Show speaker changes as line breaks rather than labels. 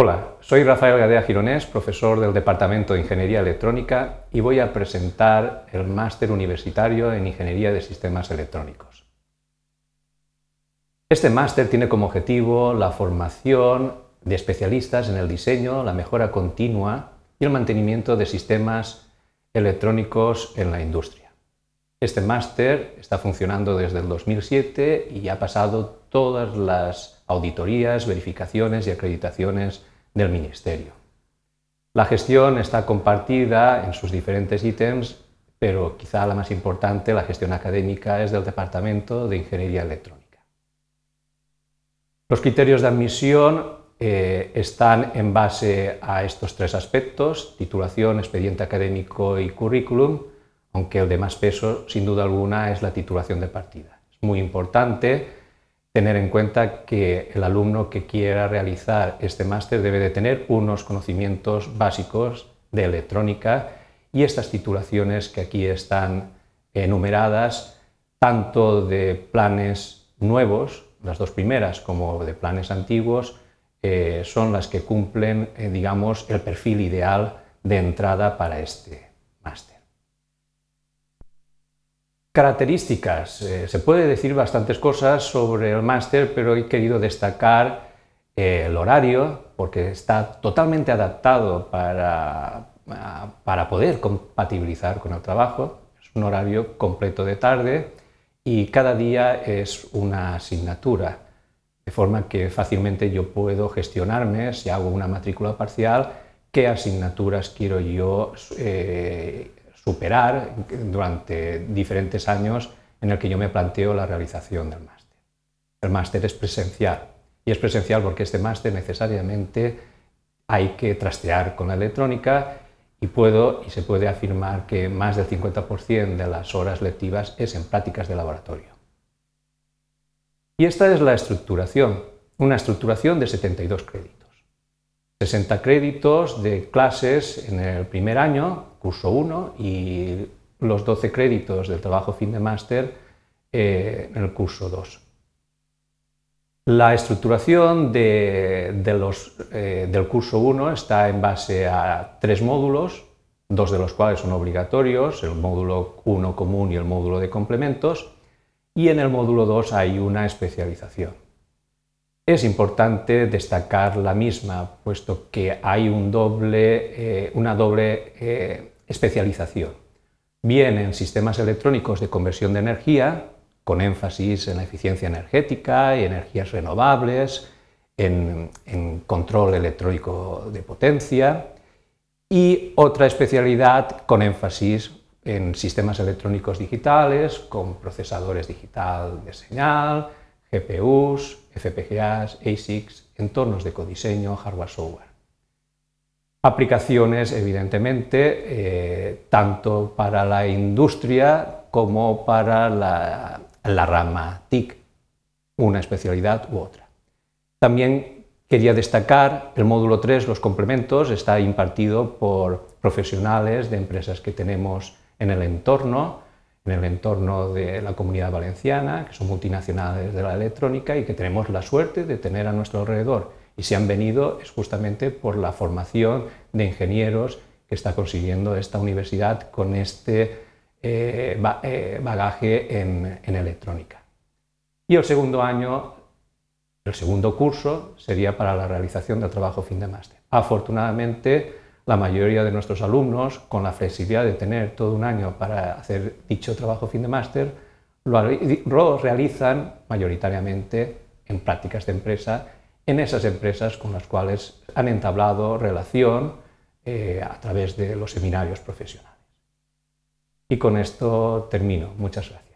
Hola, soy Rafael Gadea Gironés, profesor del Departamento de Ingeniería Electrónica y voy a presentar el Máster Universitario en Ingeniería de Sistemas Electrónicos. Este máster tiene como objetivo la formación de especialistas en el diseño, la mejora continua y el mantenimiento de sistemas electrónicos en la industria. Este máster está funcionando desde el 2007 y ha pasado todas las auditorías, verificaciones y acreditaciones del Ministerio. La gestión está compartida en sus diferentes ítems, pero quizá la más importante, la gestión académica, es del Departamento de Ingeniería Electrónica. Los criterios de admisión eh, están en base a estos tres aspectos, titulación, expediente académico y currículum, aunque el de más peso, sin duda alguna, es la titulación de partida. Es muy importante tener en cuenta que el alumno que quiera realizar este máster debe de tener unos conocimientos básicos de electrónica y estas titulaciones que aquí están enumeradas, tanto de planes nuevos, las dos primeras, como de planes antiguos, eh, son las que cumplen, eh, digamos, el perfil ideal de entrada para este máster. Características. Eh, se puede decir bastantes cosas sobre el máster, pero he querido destacar el horario, porque está totalmente adaptado para, para poder compatibilizar con el trabajo. Es un horario completo de tarde y cada día es una asignatura de forma que fácilmente yo puedo gestionarme si hago una matrícula parcial, qué asignaturas quiero yo eh, superar durante diferentes años en el que yo me planteo la realización del máster. El máster es presencial y es presencial porque este máster necesariamente hay que trastear con la electrónica y puedo y se puede afirmar que más del 50% de las horas lectivas es en prácticas de laboratorio. Y esta es la estructuración, una estructuración de 72 créditos. 60 créditos de clases en el primer año, curso 1, y los 12 créditos del trabajo fin de máster eh, en el curso 2. La estructuración eh, del curso 1 está en base a tres módulos, dos de los cuales son obligatorios, el módulo 1 común y el módulo de complementos, y en el módulo 2 hay una especialización. Es importante destacar la misma, puesto que hay eh, una doble eh, especialización, bien en sistemas electrónicos de conversión de energía, con énfasis en la eficiencia energética y energías renovables, en control electrónico de potencia, y otra especialidad con énfasis en sistemas electrónicos digitales, con procesadores digital de señal, GPUs, FPGAs, ASICs, entornos de codiseño, hardware-software. Aplicaciones, evidentemente, eh, tanto para la industria como para la, la rama TIC, una especialidad u otra. También quería destacar el módulo 3, los complementos, está impartido por profesionales de empresas que tenemos en el entorno, en el entorno de la comunidad valenciana, que son multinacionales de la electrónica y que tenemos la suerte de tener a nuestro alrededor. Y si han venido es justamente por la formación de ingenieros que está consiguiendo esta universidad con este eh, eh, bagaje en, en electrónica. Y el segundo año, el segundo curso, sería para la realización del trabajo fin de máster. Afortunadamente, la mayoría de nuestros alumnos, con la flexibilidad de tener todo un año para hacer dicho trabajo fin de máster, lo realizan mayoritariamente en prácticas de empresa, en esas empresas con las cuales han entablado relación eh, a través de los seminarios profesionales. Y con esto termino. Muchas gracias.